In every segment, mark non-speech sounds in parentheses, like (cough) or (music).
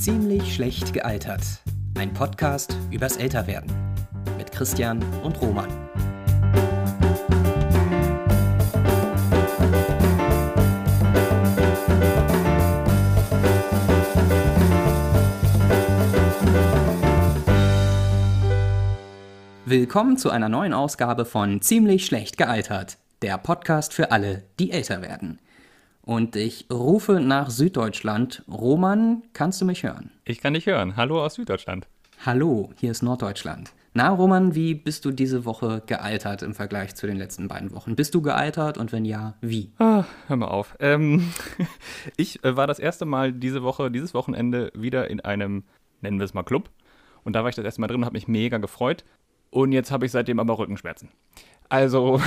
Ziemlich schlecht gealtert. Ein Podcast übers Älterwerden. Mit Christian und Roman. Willkommen zu einer neuen Ausgabe von Ziemlich schlecht gealtert. Der Podcast für alle, die älter werden. Und ich rufe nach Süddeutschland. Roman, kannst du mich hören? Ich kann dich hören. Hallo aus Süddeutschland. Hallo, hier ist Norddeutschland. Na, Roman, wie bist du diese Woche gealtert im Vergleich zu den letzten beiden Wochen? Bist du gealtert und wenn ja, wie? Ah, hör mal auf. Ähm, (laughs) ich äh, war das erste Mal diese Woche, dieses Wochenende wieder in einem, nennen wir es mal Club. Und da war ich das erste Mal drin und habe mich mega gefreut. Und jetzt habe ich seitdem aber Rückenschmerzen. Also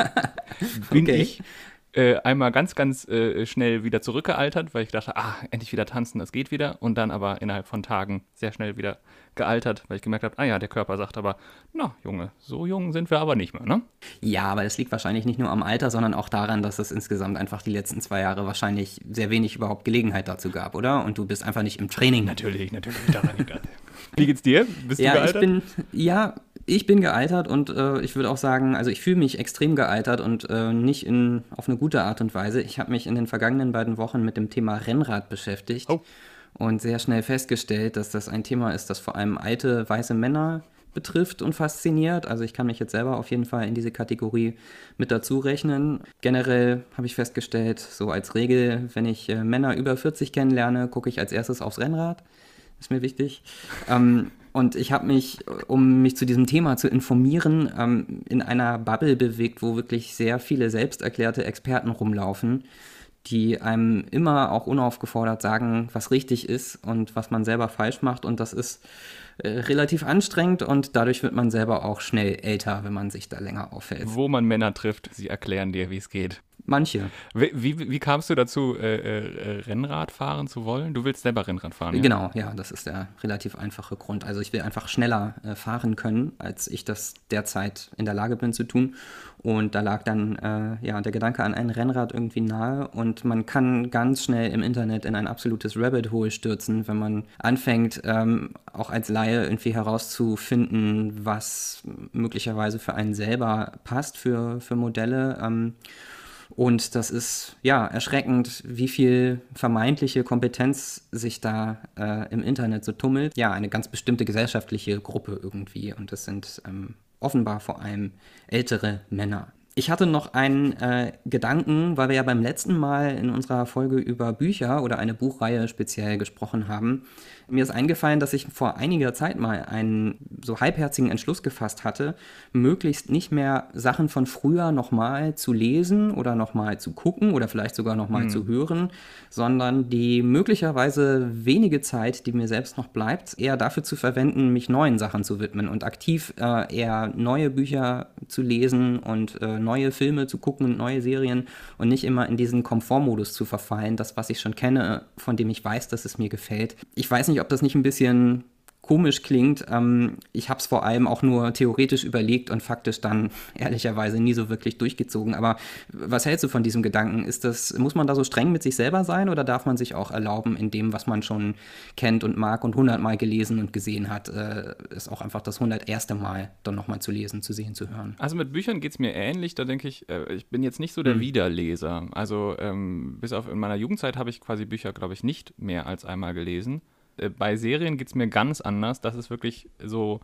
(laughs) bin Okay. ich äh, einmal ganz, ganz äh, schnell wieder zurückgealtert, weil ich dachte, ah, endlich wieder tanzen, das geht wieder. Und dann aber innerhalb von Tagen sehr schnell wieder gealtert, weil ich gemerkt habe, ah ja, der Körper sagt aber, na, Junge, so jung sind wir aber nicht mehr, ne? Ja, aber das liegt wahrscheinlich nicht nur am Alter, sondern auch daran, dass es insgesamt einfach die letzten zwei Jahre wahrscheinlich sehr wenig überhaupt Gelegenheit dazu gab, oder? Und du bist einfach nicht im Training. Natürlich, natürlich, daran egal. (laughs) Wie geht's dir? Bist Ja, du ich gealtert? bin, ja, ich bin gealtert und äh, ich würde auch sagen, also ich fühle mich extrem gealtert und äh, nicht in, auf eine gute Art und Weise. Ich habe mich in den vergangenen beiden Wochen mit dem Thema Rennrad beschäftigt Oh. Und sehr schnell festgestellt, dass das ein Thema ist, das vor allem alte weiße Männer betrifft und fasziniert. Also ich kann mich jetzt selber auf jeden Fall in diese Kategorie mit dazu rechnen. Generell habe ich festgestellt, so als Regel, wenn ich äh, Männer über 40 kennenlerne, gucke ich als erstes aufs Rennrad ist mir wichtig. Ähm, und ich habe mich, um mich zu diesem Thema zu informieren, ähm, in einer Bubble bewegt, wo wirklich sehr viele selbst erklärte Experten rumlaufen, die einem immer auch unaufgefordert sagen, was richtig ist und was man selber falsch macht. Und das ist äh, relativ anstrengend und dadurch wird man selber auch schnell älter, wenn man sich da länger aufhält. Wo man Männer trifft, sie erklären dir, wie es geht. Manche. Wie, wie, wie kamst du dazu, äh, äh, Rennrad fahren zu wollen? Du willst selber Rennrad fahren, ja? Genau, ja, das ist der relativ einfache Grund. Also ich will einfach schneller äh, fahren können, als ich das derzeit in der Lage bin zu tun. Und da lag dann äh, ja der Gedanke an ein Rennrad irgendwie nahe und man kann ganz schnell im Internet in ein absolutes Rabbit Hole stürzen, wenn man anfängt, ähm, auch als Laie irgendwie herauszufinden, was möglicherweise für einen selber passt für, für Modelle. Ähm, und das ist ja erschreckend, wie viel vermeintliche Kompetenz sich da äh, im Internet so tummelt. Ja, eine ganz bestimmte gesellschaftliche Gruppe irgendwie. Und das sind ähm, offenbar vor allem ältere Männer. Ich hatte noch einen äh, Gedanken, weil wir ja beim letzten Mal in unserer Folge über Bücher oder eine Buchreihe speziell gesprochen haben. Mir ist eingefallen, dass ich vor einiger Zeit mal einen so halbherzigen Entschluss gefasst hatte, möglichst nicht mehr Sachen von früher nochmal zu lesen oder nochmal zu gucken oder vielleicht sogar nochmal zu hören, sondern die möglicherweise wenige Zeit, die mir selbst noch bleibt, eher dafür zu verwenden, mich neuen Sachen zu widmen und aktiv äh, eher neue Bücher zu lesen und äh, neue Filme zu gucken und neue Serien und nicht immer in diesen Komfortmodus zu verfallen, das, was ich schon kenne, von dem ich weiß, dass es mir gefällt. Ich weiß nicht, ob das nicht ein bisschen komisch klingt. Ähm, ich habe es vor allem auch nur theoretisch überlegt und faktisch dann (laughs) ehrlicherweise nie so wirklich durchgezogen. Aber was hältst du von diesem Gedanken? Ist das, muss man da so streng mit sich selber sein oder darf man sich auch erlauben, in dem, was man schon kennt und mag und hundertmal gelesen und gesehen hat, äh, ist auch einfach das hunderterste Mal dann nochmal zu lesen, zu sehen, zu hören? Also mit Büchern geht es mir ähnlich. Da denke ich, äh, ich bin jetzt nicht so der Hm. Wiederleser. Also ähm, bis auf in meiner Jugendzeit habe ich quasi Bücher, glaube ich, nicht mehr als einmal gelesen. Äh, bei Serien geht es mir ganz anders. Das ist wirklich so,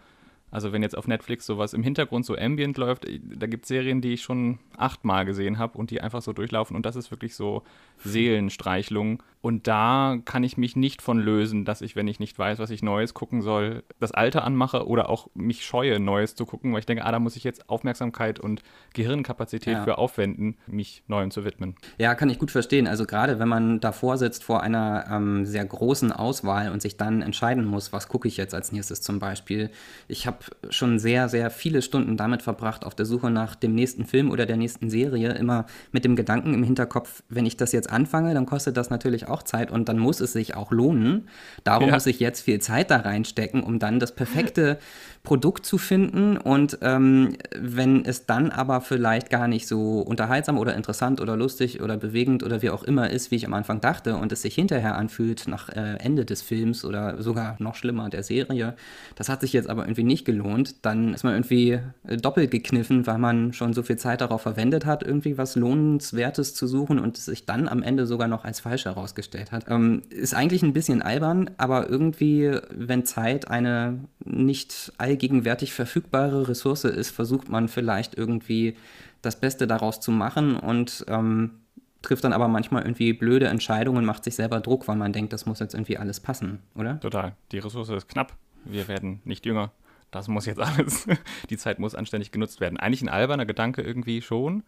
also wenn jetzt auf Netflix sowas im Hintergrund so ambient läuft, äh, da gibt es Serien, die ich schon achtmal gesehen habe und die einfach so durchlaufen. Und das ist wirklich so Seelenstreichlung. Und da kann ich mich nicht von lösen, dass ich, wenn ich nicht weiß, was ich Neues gucken soll, das Alte anmache oder auch mich scheue, Neues zu gucken, weil ich denke, ah, da muss ich jetzt Aufmerksamkeit und Gehirnkapazität Ja. für aufwenden, mich Neuem zu widmen. Ja, kann ich gut verstehen. Also gerade wenn man davor sitzt vor einer ähm, sehr großen Auswahl und sich dann entscheiden muss, was gucke ich jetzt als nächstes zum Beispiel. Ich habe schon sehr, sehr viele Stunden damit verbracht, auf der Suche nach dem nächsten Film oder der nächsten Serie, immer mit dem Gedanken im Hinterkopf, wenn ich das jetzt anfange, dann kostet das natürlich auch auch Zeit und dann muss es sich auch lohnen. Darum ja. muss ich jetzt viel Zeit da reinstecken, um dann das perfekte Produkt zu finden. Und ähm, wenn es dann aber vielleicht gar nicht so unterhaltsam oder interessant oder lustig oder bewegend oder wie auch immer ist, wie ich am Anfang dachte, und es sich hinterher anfühlt nach äh, Ende des Films oder sogar noch schlimmer der Serie, das hat sich jetzt aber irgendwie nicht gelohnt, dann ist man irgendwie äh, doppelt gekniffen, weil man schon so viel Zeit darauf verwendet hat, irgendwie was Lohnenswertes zu suchen und es sich dann am Ende sogar noch als falsch herausgestellt hat. Ähm, ist eigentlich ein bisschen albern, aber irgendwie, wenn Zeit eine nicht allgegenwärtig verfügbare Ressource ist, versucht man vielleicht irgendwie das Beste daraus zu machen und ähm, trifft dann aber manchmal irgendwie blöde Entscheidungen, macht sich selber Druck, weil man denkt, das muss jetzt irgendwie alles passen, oder? Total. Die Ressource ist knapp. Wir werden nicht jünger. Das muss jetzt (laughs) alles. Die Zeit muss anständig genutzt werden. Eigentlich ein alberner Gedanke irgendwie schon,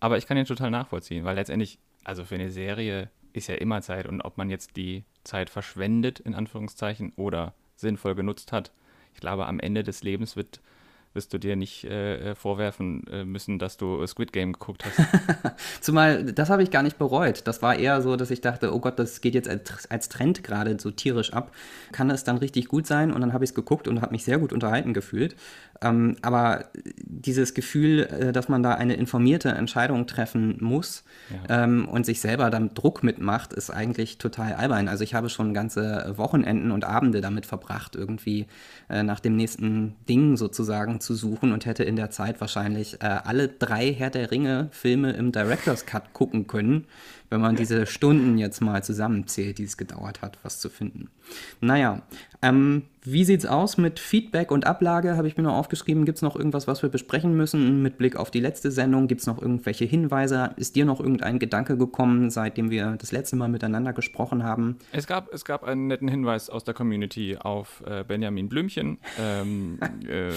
aber ich kann ihn total nachvollziehen, weil letztendlich, also für eine Serie ist ja immer Zeit und ob man jetzt die Zeit verschwendet, in Anführungszeichen, oder sinnvoll genutzt hat, ich glaube, am Ende des Lebens wird wirst du dir nicht äh, äh, vorwerfen äh, müssen, dass du Squid Game geguckt hast. (laughs) Zumal, das habe ich gar nicht bereut. Das war eher so, dass ich dachte, oh Gott, das geht jetzt als, als Trend gerade so tierisch ab. Kann es dann richtig gut sein? Und dann habe ich es geguckt und habe mich sehr gut unterhalten gefühlt. Ähm, aber dieses Gefühl, äh, dass man da eine informierte Entscheidung treffen muss ja. ähm, und sich selber dann Druck mitmacht, ist eigentlich total albern. Also ich habe schon ganze Wochenenden und Abende damit verbracht, irgendwie äh, nach dem nächsten Ding sozusagen zu suchen und hätte in der Zeit wahrscheinlich äh, alle drei Herr der Ringe-Filme im Director's Cut gucken können, wenn man diese Stunden jetzt mal zusammenzählt, die es gedauert hat, was zu finden. Naja, ähm, wie sieht's aus mit Feedback und Ablage? Habe ich mir noch aufgeschrieben. Gibt es noch irgendwas, was wir besprechen müssen mit Blick auf die letzte Sendung? Gibt es noch irgendwelche Hinweise? Ist dir noch irgendein Gedanke gekommen, seitdem wir das letzte Mal miteinander gesprochen haben? Es gab, es gab einen netten Hinweis aus der Community auf äh, Benjamin Blümchen. ähm, (laughs) äh,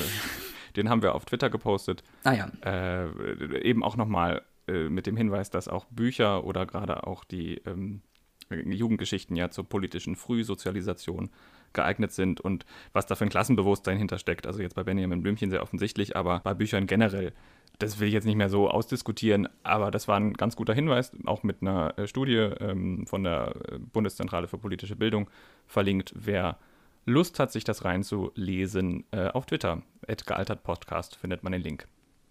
den haben wir auf Twitter gepostet. Ah ja. Äh, eben auch nochmal äh, mit dem Hinweis, dass auch Bücher oder gerade auch die ähm, Jugendgeschichten ja zur politischen Frühsozialisation geeignet sind und was da für ein Klassenbewusstsein hintersteckt. Also jetzt bei Benjamin Blümchen sehr offensichtlich, aber bei Büchern generell. Das will ich jetzt nicht mehr so ausdiskutieren, aber das war ein ganz guter Hinweis, auch mit einer äh, Studie ähm, von der äh, Bundeszentrale für politische Bildung verlinkt. Wer Lust hat, sich das reinzulesen, äh, auf Twitter, gealtert Podcast, findet man den Link.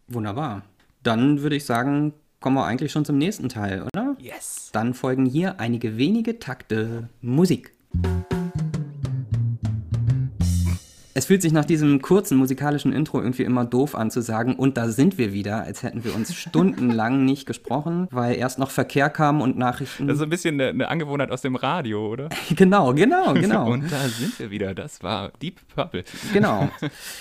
Wunderbar. Dann würde ich sagen, kommen wir eigentlich schon zum nächsten Teil, oder? Yes. Dann folgen hier einige wenige Takte Musik. Es fühlt sich nach diesem kurzen musikalischen Intro irgendwie immer doof an zu sagen, und da sind wir wieder, als hätten wir uns stundenlang (laughs) nicht gesprochen, weil erst noch Verkehr kam und Nachrichten. Das ist ein bisschen eine, eine Angewohnheit aus dem Radio, oder? (laughs) genau, genau, (laughs) genau. und da sind wir wieder, das war Deep Purple. Genau.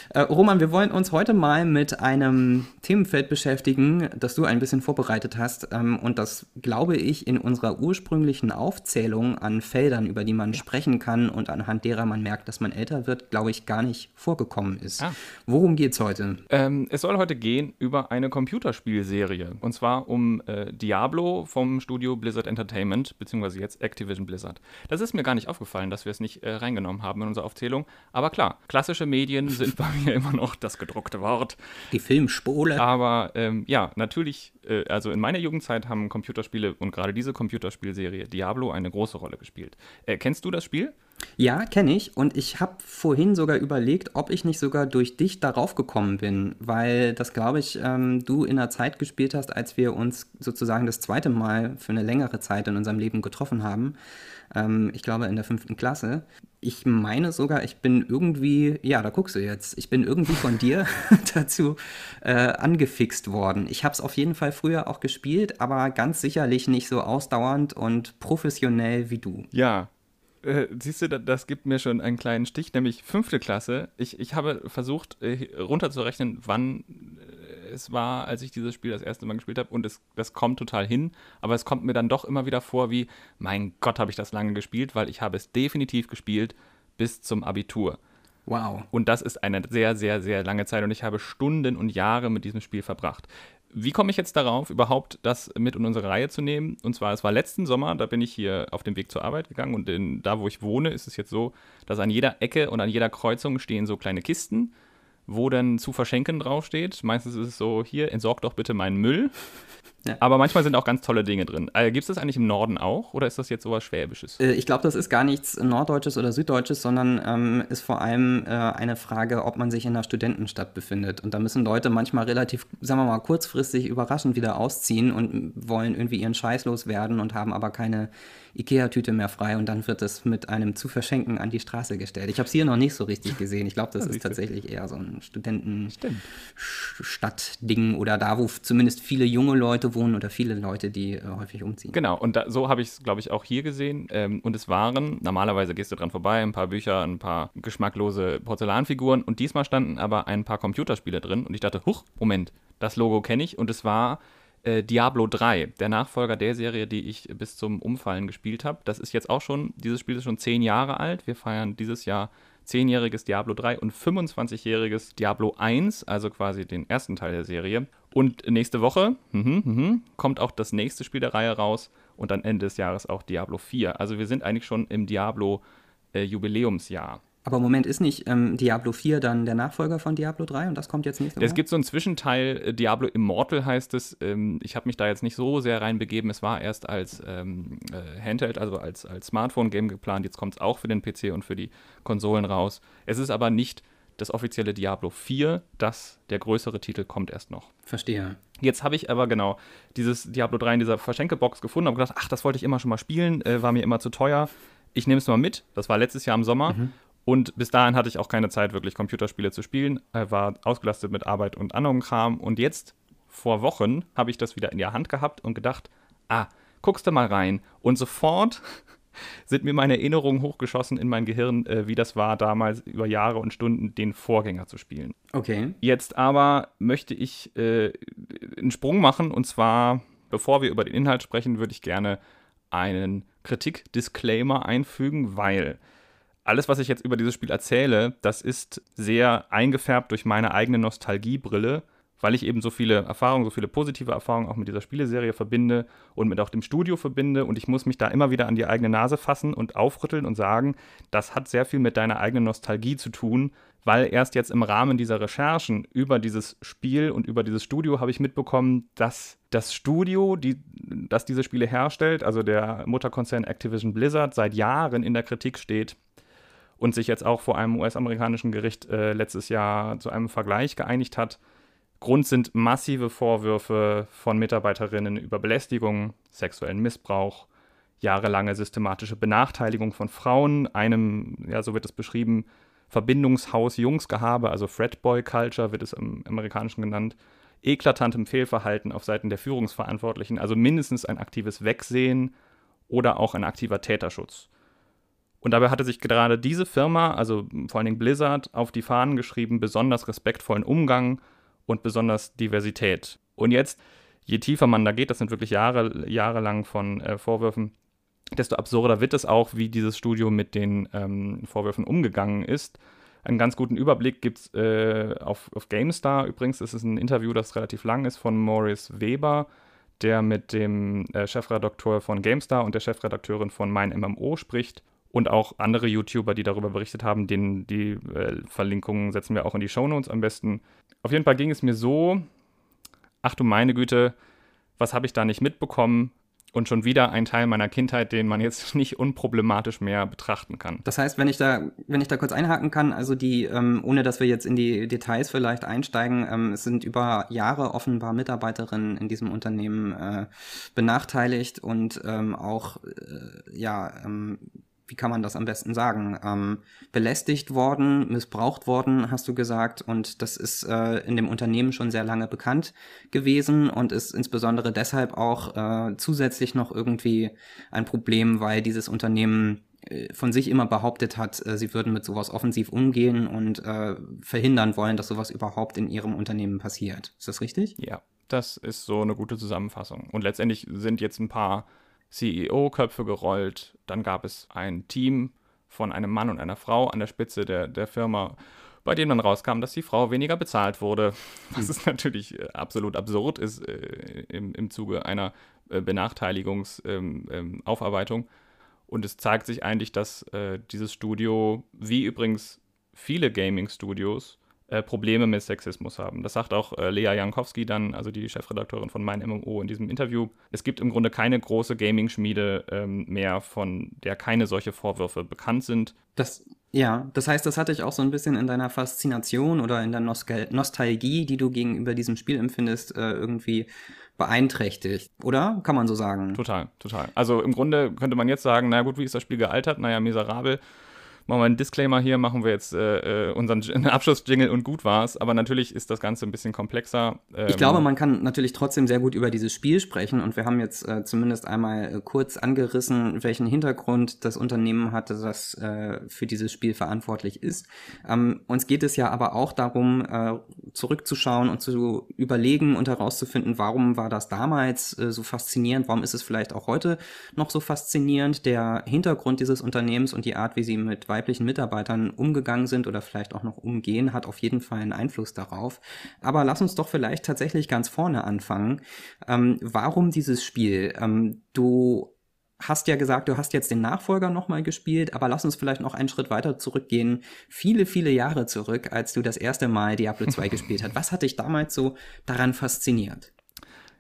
Äh, Roman, wir wollen uns heute mal mit einem Themenfeld beschäftigen, das du ein bisschen vorbereitet hast ähm, und das, glaube ich, in unserer ursprünglichen Aufzählung an Feldern, über die man ja. sprechen kann und anhand derer man merkt, dass man älter wird, glaube ich, gar nicht vorgekommen ist. Ah. Worum es heute? Ähm, es soll heute gehen über eine Computerspielserie. Und zwar um äh, Diablo vom Studio Blizzard Entertainment, beziehungsweise jetzt Activision Blizzard. Das ist mir gar nicht aufgefallen, dass wir es nicht äh, reingenommen haben in unsere Aufzählung. Aber klar, klassische Medien (laughs) sind bei mir immer noch das gedruckte Wort. Die Filmspole. Aber ähm, ja, natürlich, äh, also in meiner Jugendzeit haben Computerspiele und gerade diese Computerspielserie Diablo eine große Rolle gespielt. Äh, kennst du das Spiel? Ja, kenne ich. Und ich habe vorhin sogar überlegt, ob ich nicht sogar durch dich darauf gekommen bin, weil das, glaube ich, ähm, du in einer Zeit gespielt hast, als wir uns sozusagen das zweite Mal für eine längere Zeit in unserem Leben getroffen haben. Ähm, ich glaube in der fünften Klasse. Ich meine sogar, ich bin irgendwie, ja, da guckst du jetzt, ich bin irgendwie von dir (laughs) dazu äh, angefixt worden. Ich habe es auf jeden Fall früher auch gespielt, aber ganz sicherlich nicht so ausdauernd und professionell wie du. Ja, äh, siehst du, das gibt mir schon einen kleinen Stich, nämlich fünfte Klasse. Ich, ich habe versucht, äh, runterzurechnen, wann äh, es war, als ich dieses Spiel das erste Mal gespielt habe. Und es, das kommt total hin. Aber es kommt mir dann doch immer wieder vor, wie, mein Gott, habe ich das lange gespielt, weil ich habe es definitiv gespielt bis zum Abitur. Wow. Und das ist eine sehr, sehr, sehr lange Zeit und ich habe Stunden und Jahre mit diesem Spiel verbracht. Wie komme ich jetzt darauf, überhaupt das mit in unsere Reihe zu nehmen? Und zwar, es war letzten Sommer, da bin ich hier auf dem Weg zur Arbeit gegangen und in, da, wo ich wohne, ist es jetzt so, dass an jeder Ecke und an jeder Kreuzung stehen so kleine Kisten wo dann zu verschenken draufsteht. Meistens ist es so, hier, entsorgt doch bitte meinen Müll. Ja. Aber manchmal sind auch ganz tolle Dinge drin. Äh, Gibt es das eigentlich im Norden auch oder ist das jetzt sowas Schwäbisches? Äh, ich glaube, das ist gar nichts Norddeutsches oder Süddeutsches, sondern ähm, ist vor allem äh, eine Frage, ob man sich in einer Studentenstadt befindet. Und da müssen Leute manchmal relativ, sagen wir mal, kurzfristig überraschend wieder ausziehen und wollen irgendwie ihren Scheiß loswerden und haben aber keine Ikea-Tüte mehr frei und dann wird es mit einem zu verschenken an die Straße gestellt. Ich habe es hier noch nicht so richtig gesehen. Ich glaube, das ist tatsächlich eher so ein Studentenstadtding oder da, wo zumindest viele junge Leute wohnen oder viele Leute, die äh, häufig umziehen. Genau, und da, so habe ich es, glaube ich, auch hier gesehen. Ähm, und es waren, normalerweise gehst du dran vorbei, ein paar Bücher, ein paar geschmacklose Porzellanfiguren und diesmal standen aber ein paar Computerspiele drin und ich dachte, huch, Moment, das Logo kenne ich und es war äh, Diablo 3, der Nachfolger der Serie, die ich bis zum Umfallen gespielt habe. Das ist jetzt auch schon, dieses Spiel ist schon zehn Jahre alt. Wir feiern dieses Jahr zehnjähriges Diablo 3 und 25-jähriges Diablo 1, also quasi den ersten Teil der Serie. Und nächste Woche mh, mh, kommt auch das nächste Spiel der Reihe raus und dann Ende des Jahres auch Diablo 4. Also wir sind eigentlich schon im Diablo-Jubiläumsjahr. Äh, aber im Moment ist nicht ähm, Diablo 4 dann der Nachfolger von Diablo 3 und das kommt jetzt nicht. Es gibt so einen Zwischenteil, äh, Diablo Immortal heißt es. Ähm, ich habe mich da jetzt nicht so sehr reinbegeben. Es war erst als ähm, äh, Handheld, also als, als Smartphone-Game geplant. Jetzt kommt es auch für den PC und für die Konsolen raus. Es ist aber nicht das offizielle Diablo 4. Das, der größere Titel, kommt erst noch. Verstehe. Jetzt habe ich aber genau dieses Diablo 3 in dieser Verschenkebox gefunden und gedacht, ach, das wollte ich immer schon mal spielen, äh, war mir immer zu teuer. Ich nehme es mal mit. Das war letztes Jahr im Sommer. Mhm. Und bis dahin hatte ich auch keine Zeit, wirklich Computerspiele zu spielen. Er war ausgelastet mit Arbeit und anderem Kram. Und jetzt, vor Wochen, habe ich das wieder in der Hand gehabt und gedacht, ah, guckst du mal rein. Und sofort (laughs) sind mir meine Erinnerungen hochgeschossen in mein Gehirn, äh, wie das war, damals über Jahre und Stunden den Vorgänger zu spielen. Okay. Jetzt aber möchte ich äh, einen Sprung machen und zwar, bevor wir über den Inhalt sprechen, würde ich gerne einen Kritik-Disclaimer einfügen, weil alles, was ich jetzt über dieses Spiel erzähle, das ist sehr eingefärbt durch meine eigene Nostalgiebrille, weil ich eben so viele Erfahrungen, so viele positive Erfahrungen auch mit dieser Spieleserie verbinde und mit auch dem Studio verbinde. Und ich muss mich da immer wieder an die eigene Nase fassen und aufrütteln und sagen, das hat sehr viel mit deiner eigenen Nostalgie zu tun, weil erst jetzt im Rahmen dieser Recherchen über dieses Spiel und über dieses Studio habe ich mitbekommen, dass das Studio, die, das diese Spiele herstellt, also der Mutterkonzern Activision Blizzard, seit Jahren in der Kritik steht und sich jetzt auch vor einem US-amerikanischen Gericht äh, letztes Jahr zu einem Vergleich geeinigt hat. Grund sind massive Vorwürfe von Mitarbeiterinnen über Belästigung, sexuellen Missbrauch, jahrelange systematische Benachteiligung von Frauen, einem, ja, so wird es beschrieben, Verbindungshaus Jungsgehabe, also Fredboy Culture wird es im Amerikanischen genannt, eklatantem Fehlverhalten auf Seiten der Führungsverantwortlichen, also mindestens ein aktives Wegsehen oder auch ein aktiver Täterschutz. Und dabei hatte sich gerade diese Firma, also vor allen Dingen Blizzard, auf die Fahnen geschrieben, besonders respektvollen Umgang und besonders Diversität. Und jetzt, je tiefer man da geht, das sind wirklich Jahre, jahrelang von äh, Vorwürfen, desto absurder wird es auch, wie dieses Studio mit den ähm, Vorwürfen umgegangen ist. Einen ganz guten Überblick gibt es äh, auf, auf GameStar übrigens. Das ist ein Interview, das relativ lang ist, von Maurice Weber, der mit dem äh, Chefredakteur von GameStar und der Chefredakteurin von Mein MMO spricht und auch andere YouTuber, die darüber berichtet haben, denen die äh, Verlinkungen setzen wir auch in die Shownotes am besten. Auf jeden Fall ging es mir so, ach du meine Güte, was habe ich da nicht mitbekommen? Und schon wieder ein Teil meiner Kindheit, den man jetzt (laughs) nicht unproblematisch mehr betrachten kann. Das heißt, wenn ich da, wenn ich da kurz einhaken kann, also die, ähm, ohne dass wir jetzt in die Details vielleicht einsteigen, ähm, es sind über Jahre offenbar Mitarbeiterinnen in diesem Unternehmen äh, benachteiligt und ähm, auch äh, ja ähm, wie kann man das am besten sagen, ähm, belästigt worden, missbraucht worden, hast du gesagt. Und das ist äh, in dem Unternehmen schon sehr lange bekannt gewesen und ist insbesondere deshalb auch äh, zusätzlich noch irgendwie ein Problem, weil dieses Unternehmen äh, von sich immer behauptet hat, äh, sie würden mit sowas offensiv umgehen und äh, verhindern wollen, dass sowas überhaupt in ihrem Unternehmen passiert. Ist das richtig? Ja, das ist so eine gute Zusammenfassung. Und letztendlich sind jetzt ein paar CEO-Köpfe gerollt. Dann gab es ein Team von einem Mann und einer Frau an der Spitze der, der Firma, bei dem dann rauskam, dass die Frau weniger bezahlt wurde. (laughs) Was ist natürlich äh, absolut absurd ist äh, im, im Zuge einer äh, Benachteiligungsaufarbeitung. Ähm, ähm, und es zeigt sich eigentlich, dass äh, dieses Studio, wie übrigens viele Gaming-Studios, äh, Probleme mit Sexismus haben. Das sagt auch äh, Lea Jankowski dann, also die Chefredakteurin von Mein MMO in diesem Interview. Es gibt im Grunde keine große Gaming-Schmiede ähm, mehr, von der keine solche Vorwürfe bekannt sind. Das, ja, das heißt, das hatte ich auch so ein bisschen in deiner Faszination oder in der Nostal Nostalgie, die du gegenüber diesem Spiel empfindest, äh, irgendwie beeinträchtigt, oder? Kann man so sagen? Total, total. Also im Grunde könnte man jetzt sagen, na gut, wie ist das Spiel gealtert? Naja, miserabel machen wir einen Disclaimer hier, machen wir jetzt äh, äh unseren (laughs) Abschlussjingle und gut war's. Aber natürlich ist das Ganze ein bisschen komplexer. Ähm ich glaube, man kann natürlich trotzdem sehr gut über dieses Spiel sprechen und wir haben jetzt äh, zumindest einmal äh, kurz angerissen, welchen Hintergrund das Unternehmen hatte, das äh, für dieses Spiel verantwortlich ist. Ähm, uns geht es ja aber auch darum, äh, zurückzuschauen und zu überlegen und herauszufinden, warum war das damals so faszinierend, warum ist es vielleicht auch heute noch so faszinierend, der Hintergrund dieses Unternehmens und die Art, wie sie mit weiblichen Mitarbeitern umgegangen sind oder vielleicht auch noch umgehen, hat auf jeden Fall einen Einfluss darauf. Aber lass uns doch vielleicht tatsächlich ganz vorne anfangen. Ähm, warum dieses Spiel? Ähm, du hast ja gesagt, du hast jetzt den Nachfolger nochmal gespielt, aber lass uns vielleicht noch einen Schritt weiter zurückgehen. Viele, viele Jahre zurück, als du das erste Mal Diablo 2 (laughs) gespielt hast. Was hat dich damals so daran fasziniert?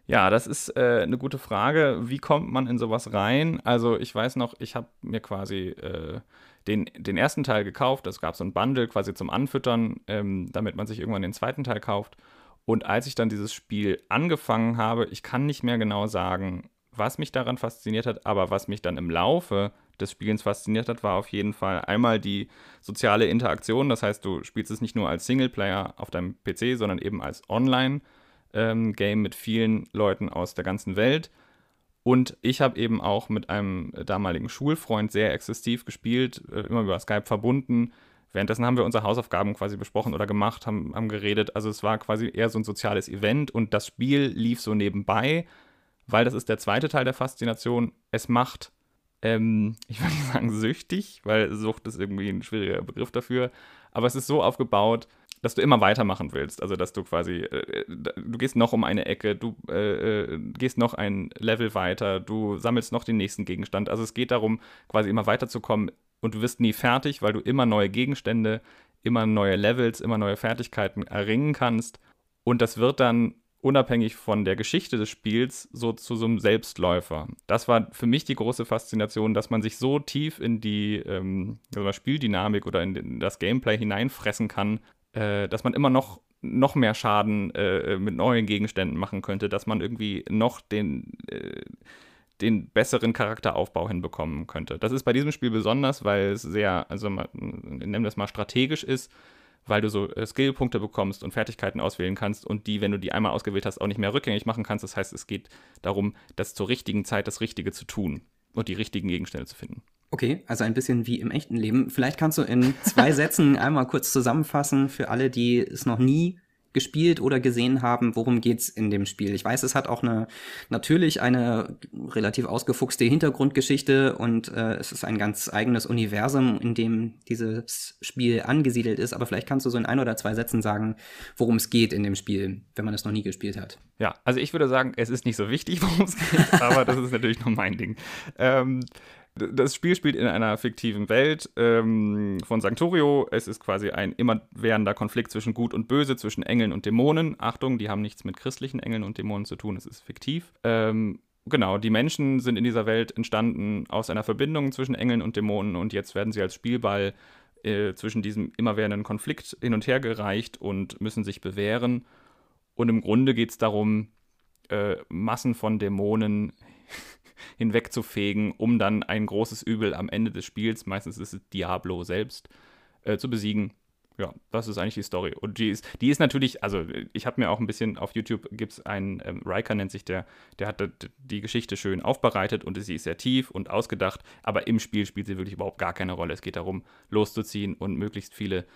Ja, das ist äh, eine gute Frage. Wie kommt man in sowas rein? Also ich weiß noch, ich habe mir quasi äh, den, den ersten Teil gekauft. Es gab so ein Bundle quasi zum Anfüttern, ähm, damit man sich irgendwann den zweiten Teil kauft. Und als ich dann dieses Spiel angefangen habe, ich kann nicht mehr genau sagen, was mich daran fasziniert hat, aber was mich dann im Laufe des Spielens fasziniert hat, war auf jeden Fall einmal die soziale Interaktion. Das heißt, du spielst es nicht nur als Singleplayer auf deinem PC, sondern eben als Online-Game ähm, mit vielen Leuten aus der ganzen Welt. Und ich habe eben auch mit einem damaligen Schulfreund sehr exzessiv gespielt, äh, immer über Skype verbunden. Währenddessen haben wir unsere Hausaufgaben quasi besprochen oder gemacht, haben, haben geredet. Also es war quasi eher so ein soziales Event und das Spiel lief so nebenbei, weil das ist der zweite Teil der Faszination. Es macht, ähm, (laughs) ich will nicht sagen süchtig, weil Sucht ist irgendwie ein schwieriger Begriff dafür, aber es ist so aufgebaut, dass du immer weitermachen willst. Also, dass du quasi, äh, du gehst noch um eine Ecke, du äh, äh, gehst noch ein Level weiter, du sammelst noch den nächsten Gegenstand. Also, es geht darum, quasi immer weiterzukommen und du wirst nie fertig, weil du immer neue Gegenstände, immer neue Levels, immer neue Fertigkeiten erringen kannst. Und das wird dann unabhängig von der Geschichte des Spiels so zu so einem Selbstläufer. Das war für mich die große Faszination, dass man sich so tief in die ähm, Spieldynamik oder in das Gameplay hineinfressen kann, äh, dass man immer noch noch mehr Schaden äh, mit neuen Gegenständen machen könnte, dass man irgendwie noch den, äh, den besseren Charakteraufbau hinbekommen könnte. Das ist bei diesem Spiel besonders, weil es sehr, also man, nennen das mal strategisch ist, weil du so äh, Skillpunkte bekommst und Fertigkeiten auswählen kannst und die, wenn du die einmal ausgewählt hast, auch nicht mehr rückgängig machen kannst. Das heißt, es geht darum, das zur richtigen Zeit das Richtige zu tun und die richtigen Gegenstände zu finden. Okay, also ein bisschen wie im echten Leben. Vielleicht kannst du in zwei (laughs) Sätzen einmal kurz zusammenfassen für alle, die es noch nie gespielt oder gesehen haben, worum geht's in dem Spiel. Ich weiß, es hat auch eine natürlich eine relativ ausgefuchste Hintergrundgeschichte und äh, es ist ein ganz eigenes Universum, in dem dieses Spiel angesiedelt ist. Aber vielleicht kannst du so in ein oder zwei Sätzen sagen, worum es geht in dem Spiel, wenn man es noch nie gespielt hat. Ja, also ich würde sagen, es ist nicht so wichtig, worum es geht, (laughs) aber das ist natürlich nur mein Ding. Ähm, das Spiel spielt in einer fiktiven Welt ähm, von Sanctorio. Es ist quasi ein immerwährender Konflikt zwischen Gut und Böse, zwischen Engeln und Dämonen. Achtung, die haben nichts mit christlichen Engeln und Dämonen zu tun, es ist fiktiv. Ähm, genau, die Menschen sind in dieser Welt entstanden aus einer Verbindung zwischen Engeln und Dämonen und jetzt werden sie als Spielball äh, zwischen diesem immerwährenden Konflikt hin und her gereicht und müssen sich bewähren. Und im Grunde geht es darum, äh, Massen von Dämonen hinwegzufegen, um dann ein großes Übel am Ende des Spiels, meistens ist es Diablo selbst, äh, zu besiegen. Ja, das ist eigentlich die Story. Und die ist, die ist natürlich, also ich habe mir auch ein bisschen auf YouTube gibt es einen, ähm, Riker nennt sich der, der hat die Geschichte schön aufbereitet und sie ist sehr tief und ausgedacht, aber im Spiel spielt sie wirklich überhaupt gar keine Rolle. Es geht darum, loszuziehen und möglichst viele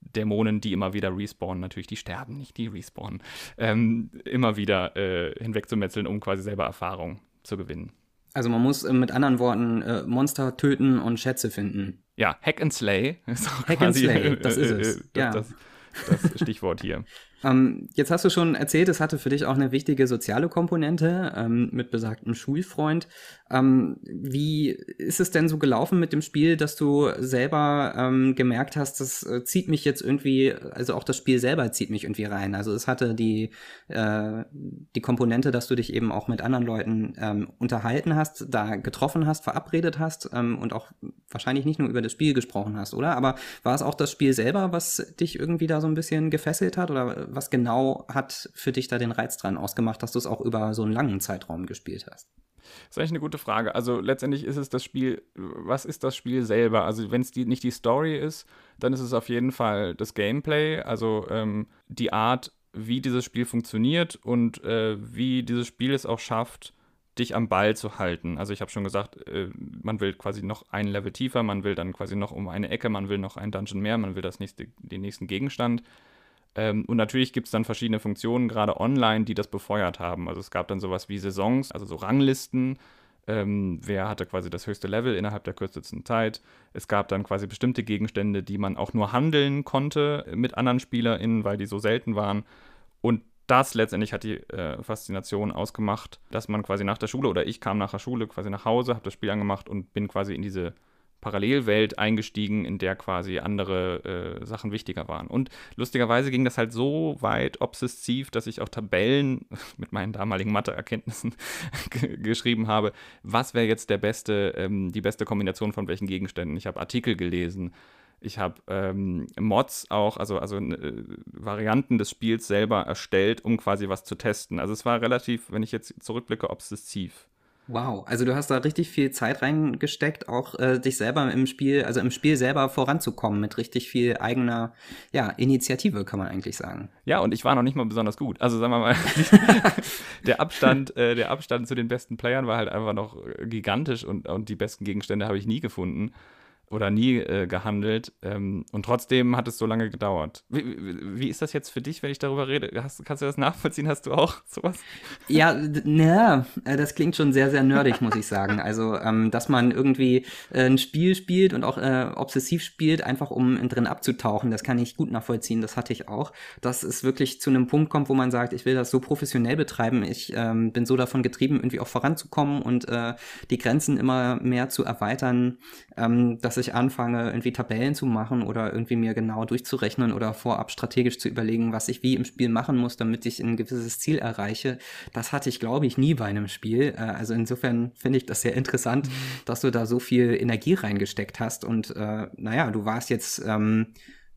Dämonen, die immer wieder respawnen, natürlich, die sterben nicht, die respawnen, ähm, immer wieder äh, hinwegzumetzeln, um quasi selber Erfahrung zu gewinnen. Also man muss äh, mit anderen Worten äh, Monster töten und Schätze finden. Ja, Hack and Slay ist auch Hack quasi, and Slay, das ist es. Äh, ja. das, das Stichwort hier. Ähm, jetzt hast du schon erzählt, es hatte für dich auch eine wichtige soziale Komponente ähm, mit besagtem Schulfreund. Ähm, wie ist es denn so gelaufen mit dem Spiel, dass du selber ähm, gemerkt hast, das äh, zieht mich jetzt irgendwie, also auch das Spiel selber zieht mich irgendwie rein. Also es hatte die, äh, die Komponente, dass du dich eben auch mit anderen Leuten ähm, unterhalten hast, da getroffen hast, verabredet hast ähm, und auch wahrscheinlich nicht nur über das Spiel gesprochen hast, oder? Aber war es auch das Spiel selber, was dich irgendwie da so ein bisschen gefesselt hat? Oder was genau hat für dich da den Reiz dran ausgemacht, dass du es auch über so einen langen Zeitraum gespielt hast? Das ist eigentlich eine gute Frage. Also letztendlich ist es das Spiel, was ist das Spiel selber? Also wenn es die, nicht die Story ist, dann ist es auf jeden Fall das Gameplay, also ähm, die Art, wie dieses Spiel funktioniert und äh, wie dieses Spiel es auch schafft, dich am Ball zu halten. Also ich habe schon gesagt, äh, man will quasi noch ein Level tiefer, man will dann quasi noch um eine Ecke, man will noch ein Dungeon mehr, man will das nächste, den nächsten Gegenstand. Ähm, und natürlich gibt es dann verschiedene Funktionen, gerade online, die das befeuert haben. Also es gab dann sowas wie Saisons, also so Ranglisten. Ähm, wer hatte quasi das höchste Level innerhalb der kürzesten Zeit. Es gab dann quasi bestimmte Gegenstände, die man auch nur handeln konnte mit anderen SpielerInnen, weil die so selten waren. Und das letztendlich hat die äh, Faszination ausgemacht, dass man quasi nach der Schule oder ich kam nach der Schule quasi nach Hause, habe das Spiel angemacht und bin quasi in diese Parallelwelt eingestiegen, in der quasi andere äh, Sachen wichtiger waren. Und lustigerweise ging das halt so weit obsessiv, dass ich auch Tabellen (laughs) mit meinen damaligen Matheerkenntnissen (laughs) geschrieben habe, was wäre jetzt der beste, ähm, die beste Kombination von welchen Gegenständen. Ich habe Artikel gelesen, ich habe ähm, Mods auch, also, also äh, Varianten des Spiels selber erstellt, um quasi was zu testen. Also es war relativ, wenn ich jetzt zurückblicke, obsessiv. Wow, also du hast da richtig viel Zeit reingesteckt, auch äh, dich selber im Spiel, also im Spiel selber voranzukommen mit richtig viel eigener ja, Initiative, kann man eigentlich sagen. Ja, und ich war noch nicht mal besonders gut. Also sagen wir mal, (laughs) der Abstand, äh, der Abstand zu den besten Playern war halt einfach noch gigantisch und, und die besten Gegenstände habe ich nie gefunden oder nie äh, gehandelt. Ähm, und trotzdem hat es so lange gedauert. Wie, wie, wie, ist das jetzt für dich, wenn ich darüber rede? Hast, kannst du das nachvollziehen? Hast du auch (laughs) sowas? Ja, naja, äh, das klingt schon sehr, sehr nerdig, muss ich sagen. Also, ähm, dass man irgendwie äh, ein Spiel spielt und auch äh, obsessiv spielt, einfach um drin abzutauchen, das kann ich gut nachvollziehen. Das hatte ich auch. Dass es wirklich zu einem Punkt kommt, wo man sagt, ich will das so professionell betreiben. Ich ähm, bin so davon getrieben, irgendwie auch voranzukommen und äh, die Grenzen immer mehr zu erweitern, ähm, dass ich anfange, irgendwie Tabellen zu machen oder irgendwie mir genau durchzurechnen oder vorab strategisch zu überlegen, was ich wie im Spiel machen muss, damit ich ein gewisses Ziel erreiche, das hatte ich, glaube ich, nie bei einem Spiel. Äh, also insofern finde ich das sehr interessant, mhm. dass du da so viel Energie reingesteckt hast. Und äh, naja, du warst jetzt ähm,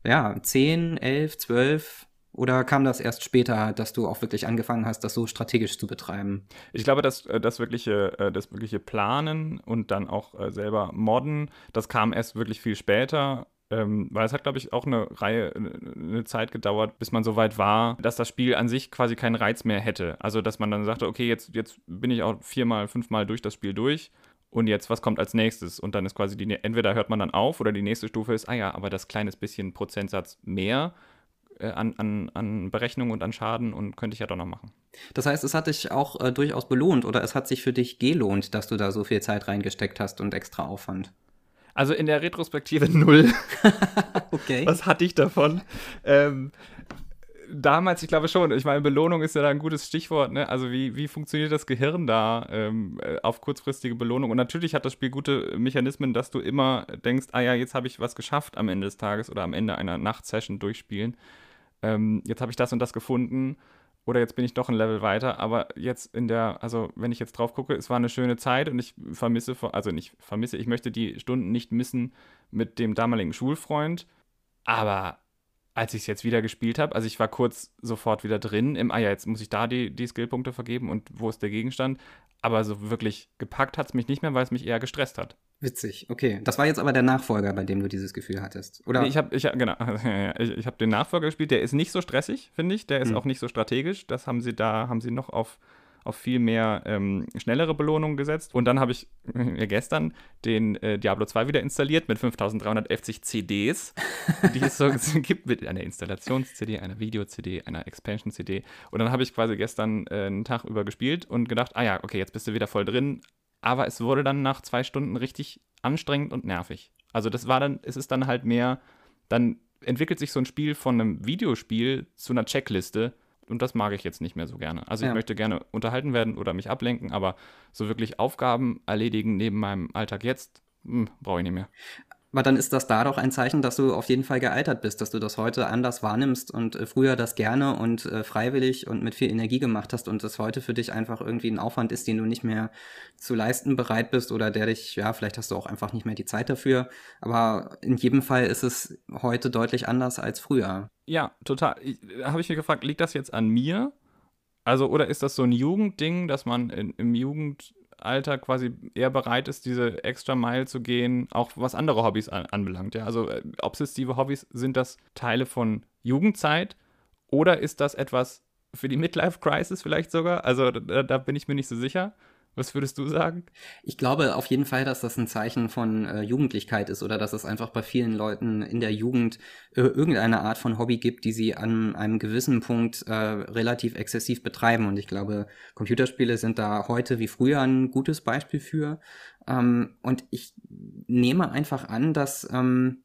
ja 10, 11, 12, oder kam das erst später, dass du auch wirklich angefangen hast, das so strategisch zu betreiben? Ich glaube, dass äh, das wirkliche, äh, das wirkliche Planen und dann auch äh, selber modden, das kam erst wirklich viel später. Ähm, weil es hat, glaube ich, auch eine Reihe, eine Zeit gedauert, bis man so weit war, dass das Spiel an sich quasi keinen Reiz mehr hätte. Also, dass man dann sagte, okay, jetzt, jetzt bin ich auch viermal, fünfmal durch das Spiel durch und jetzt, was kommt als nächstes? Und dann ist quasi die, entweder hört man dann auf oder die nächste Stufe ist, ah ja, aber das kleines bisschen Prozentsatz mehr an, an, an Berechnung und an Schaden und könnte ich ja doch noch machen. Das heißt, es hat dich auch äh, durchaus belohnt oder es hat sich für dich gelohnt, dass du da so viel Zeit reingesteckt hast und extra Aufwand? Also in der Retrospektive null. (laughs) okay. Was hatte ich davon? Ähm, damals, ich glaube schon. Ich meine, Belohnung ist ja da ein gutes Stichwort. Ne? Also wie, wie funktioniert das Gehirn da ähm, äh, auf kurzfristige Belohnung? Und natürlich hat das Spiel gute Mechanismen, dass du immer denkst, ah ja, jetzt habe ich was geschafft am Ende des Tages oder am Ende einer Nachtsession durchspielen ähm, jetzt habe ich das und das gefunden oder jetzt bin ich doch ein Level weiter, aber jetzt in der, also wenn ich jetzt drauf gucke, es war eine schöne Zeit und ich vermisse, also nicht vermisse, ich möchte die Stunden nicht missen mit dem damaligen Schulfreund, aber als ich es jetzt wieder gespielt habe, also ich war kurz sofort wieder drin im, ah ja, jetzt muss ich da die, die Skillpunkte vergeben und wo ist der Gegenstand, aber so wirklich gepackt hat es mich nicht mehr, weil es mich eher gestresst hat. Witzig, okay. Das war jetzt aber der Nachfolger, bei dem du dieses Gefühl hattest, oder? Nee, ich habe ich, genau, (laughs) ich, ich hab den Nachfolger gespielt, der ist nicht so stressig, finde ich, der ist hm. auch nicht so strategisch, das haben sie da, haben sie noch auf auf viel mehr ähm, schnellere Belohnungen gesetzt. Und dann habe ich (laughs) äh, gestern den äh, Diablo 2 wieder installiert mit 5350 CDs, (laughs) die es so gibt, mit einer Installations-CD, einer Video-CD, einer Expansion-CD. Und dann habe ich quasi gestern äh, einen Tag über gespielt und gedacht, ah ja, okay, jetzt bist du wieder voll drin. Aber es wurde dann nach zwei Stunden richtig anstrengend und nervig. Also das war dann, es ist dann halt mehr, dann entwickelt sich so ein Spiel von einem Videospiel zu einer Checkliste. Und das mag ich jetzt nicht mehr so gerne. Also ich ja. möchte gerne unterhalten werden oder mich ablenken, aber so wirklich Aufgaben erledigen neben meinem Alltag jetzt, hm, brauche ich nicht mehr. Aber dann ist das da doch ein Zeichen, dass du auf jeden Fall gealtert bist, dass du das heute anders wahrnimmst und äh, früher das gerne und äh, freiwillig und mit viel Energie gemacht hast und das heute für dich einfach irgendwie ein Aufwand ist, den du nicht mehr zu leisten bereit bist oder der dich, ja, vielleicht hast du auch einfach nicht mehr die Zeit dafür. Aber in jedem Fall ist es heute deutlich anders als früher. Ja, total. Habe ich mich gefragt, liegt das jetzt an mir? Also, oder ist das so ein Jugendding, dass man in, im Jugend Alter quasi eher bereit ist, diese extra Mile zu gehen, auch was andere Hobbys an, anbelangt. Ja? Also äh, obsessive Hobbys, sind das Teile von Jugendzeit oder ist das etwas für die Midlife Crisis vielleicht sogar? Also da, da bin ich mir nicht so sicher. Was würdest du sagen? Ich glaube auf jeden Fall, dass das ein Zeichen von äh, Jugendlichkeit ist oder dass es einfach bei vielen Leuten in der Jugend äh, irgendeine Art von Hobby gibt, die sie an einem gewissen Punkt äh, relativ exzessiv betreiben. Und ich glaube, Computerspiele sind da heute wie früher ein gutes Beispiel für. Ähm, und ich nehme einfach an, dass ähm,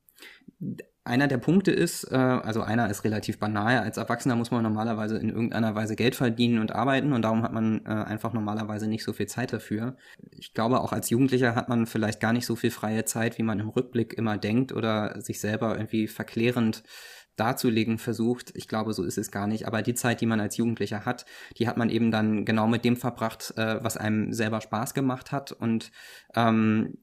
einer der Punkte ist, äh, also einer ist relativ banal, als Erwachsener muss man normalerweise in irgendeiner Weise Geld verdienen und arbeiten und darum hat man äh, einfach normalerweise nicht so viel Zeit dafür. Ich glaube, auch als Jugendlicher hat man vielleicht gar nicht so viel freie Zeit, wie man im Rückblick immer denkt oder sich selber irgendwie verklärend darzulegen versucht. Ich glaube, so ist es gar nicht. Aber die Zeit, die man als Jugendlicher hat, die hat man eben dann genau mit dem verbracht, äh, was einem selber Spaß gemacht hat. Und ähm,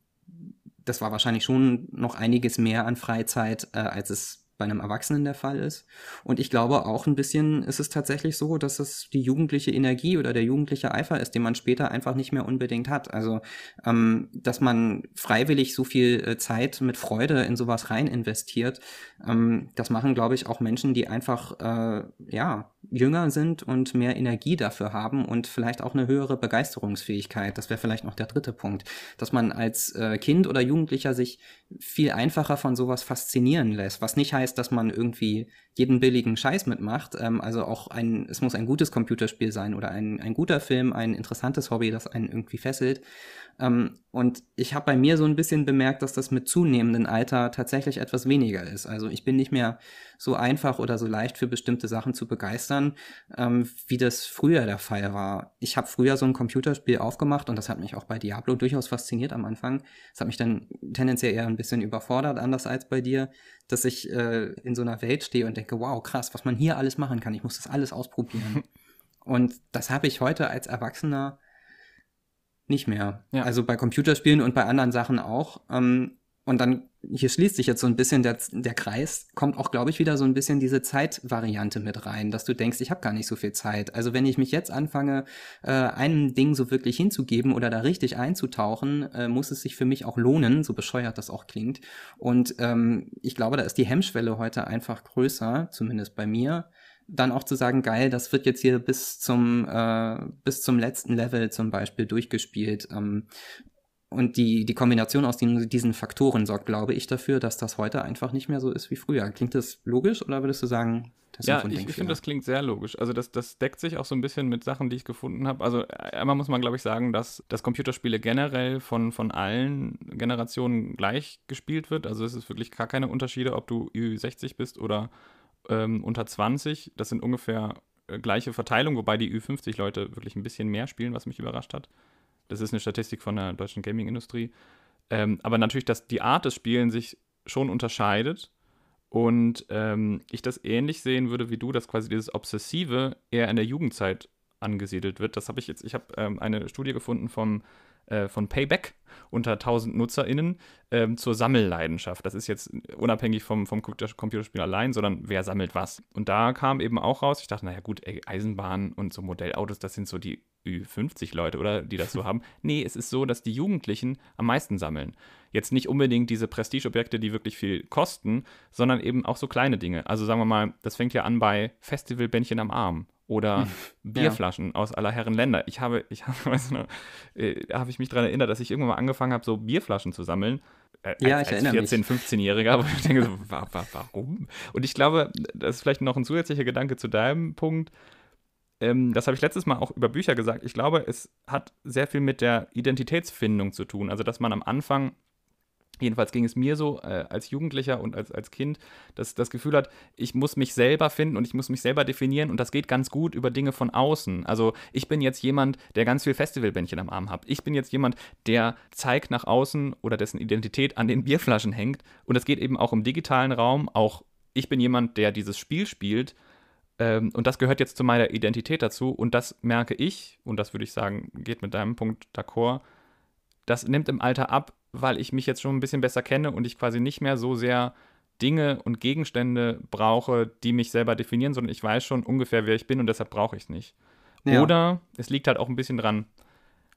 das war wahrscheinlich schon noch einiges mehr an Freizeit, äh, als es bei einem Erwachsenen der Fall ist. Und ich glaube auch ein bisschen ist es tatsächlich so, dass es die jugendliche Energie oder der jugendliche Eifer ist, den man später einfach nicht mehr unbedingt hat. Also, ähm, dass man freiwillig so viel äh, Zeit mit Freude in sowas rein investiert, ähm, das machen, glaube ich, auch Menschen, die einfach, äh, ja, jünger sind und mehr Energie dafür haben und vielleicht auch eine höhere Begeisterungsfähigkeit. Das wäre vielleicht noch der dritte Punkt, dass man als äh, Kind oder Jugendlicher sich viel einfacher von sowas faszinieren lässt, was nicht heißt, dass man irgendwie jeden billigen Scheiß mitmacht. Ähm, also auch ein, es muss ein gutes Computerspiel sein oder ein, ein guter Film, ein interessantes Hobby, das einen irgendwie fesselt. Ähm, und ich habe bei mir so ein bisschen bemerkt, dass das mit zunehmendem Alter tatsächlich etwas weniger ist. Also ich bin nicht mehr so einfach oder so leicht für bestimmte Sachen zu begeistern, ähm, wie das früher der Fall war. Ich habe früher so ein Computerspiel aufgemacht und das hat mich auch bei Diablo durchaus fasziniert am Anfang. Das hat mich dann tendenziell eher ein bisschen überfordert, anders als bei dir, dass ich äh, in so einer Welt stehe und denke, wow, krass, was man hier alles machen kann. Ich muss das alles ausprobieren. (laughs) und das habe ich heute als Erwachsener nicht mehr. Ja. Also bei Computerspielen und bei anderen Sachen auch. Ähm, und dann, hier schließt sich jetzt so ein bisschen der, der Kreis, kommt auch, glaube ich, wieder so ein bisschen diese Zeitvariante mit rein, dass du denkst, ich habe gar nicht so viel Zeit. Also wenn ich mich jetzt anfange, äh, einem Ding so wirklich hinzugeben oder da richtig einzutauchen, äh, muss es sich für mich auch lohnen, so bescheuert das auch klingt. Und ähm, ich glaube, da ist die Hemmschwelle heute einfach größer, zumindest bei mir, dann auch zu sagen, geil, das wird jetzt hier bis zum, äh, bis zum letzten Level zum Beispiel durchgespielt. Ähm, und die, die Kombination aus den, diesen Faktoren sorgt, glaube ich, dafür, dass das heute einfach nicht mehr so ist wie früher. Klingt das logisch oder würdest du sagen, das ja, ich, ich finde, das klingt sehr logisch. Also das, das deckt sich auch so ein bisschen mit Sachen, die ich gefunden habe. Also einmal muss man, glaube ich, sagen, dass, dass Computerspiele generell von, von allen Generationen gleich gespielt wird. Also es ist wirklich gar keine Unterschiede, ob du Ü60 bist oder ähm, unter 20. Das sind ungefähr äh, gleiche Verteilung, wobei die Ü50-Leute wirklich ein bisschen mehr spielen, was mich überrascht hat. Das ist eine Statistik von der deutschen Gaming-Industrie. Ähm, aber natürlich, dass die Art des Spielens sich schon unterscheidet und ähm, ich das ähnlich sehen würde wie du, dass quasi dieses Obsessive eher in der Jugendzeit angesiedelt wird. Das habe ich jetzt, ich habe ähm, eine Studie gefunden vom äh, von Payback unter 1000 NutzerInnen ähm, zur Sammelleidenschaft. Das ist jetzt unabhängig vom, vom Computerspiel allein, sondern wer sammelt was. Und da kam eben auch raus, ich dachte, naja gut, ey, Eisenbahn und so Modellautos, das sind so die Ü50 Leute, oder? Die das so haben. (laughs) Nee, es ist so, dass die Jugendlichen am meisten sammeln. Jetzt nicht unbedingt diese Prestigeobjekte, die wirklich viel kosten, sondern eben auch so kleine Dinge. Also sagen wir mal, das fängt ja an bei Festivalbändchen am Arm oder hm. Bierflaschen ja. aus aller Herren Länder. Ich habe, ich habe, (laughs) weißt du, äh, habe ich mich daran erinnert, dass ich irgendwann mal angefangen habe, so Bierflaschen zu sammeln. Äh, ja, als, ich erinnere 14, 15-Jähriger, aber ich denke so, (laughs) wa, wa, warum? Und ich glaube, das ist vielleicht noch ein zusätzlicher Gedanke zu deinem Punkt. Ähm, das habe ich letztes Mal auch über Bücher gesagt. Ich glaube, es hat sehr viel mit der Identitätsfindung zu tun. Also, dass man am Anfang jedenfalls ging es mir so äh, als Jugendlicher und als, als Kind, dass das Gefühl hat, ich muss mich selber finden und ich muss mich selber definieren und das geht ganz gut über Dinge von außen. Also ich bin jetzt jemand, der ganz viel Festivalbändchen am Arm hat. Ich bin jetzt jemand, der zeigt nach außen oder dessen Identität an den (laughs) Bierflaschen hängt und es geht eben auch im digitalen Raum. Auch ich bin jemand, der dieses Spiel spielt ähm, und das gehört jetzt zu meiner Identität dazu und das merke ich und das würde ich sagen, geht mit deinem Punkt d'accord. Das nimmt im Alter ab, weil ich mich jetzt schon ein bisschen besser kenne und ich quasi nicht mehr so sehr Dinge und Gegenstände brauche, die mich selber definieren, sondern ich weiß schon ungefähr, wer ich bin und deshalb brauche ich es nicht. Ja. Oder es liegt halt auch ein bisschen dran,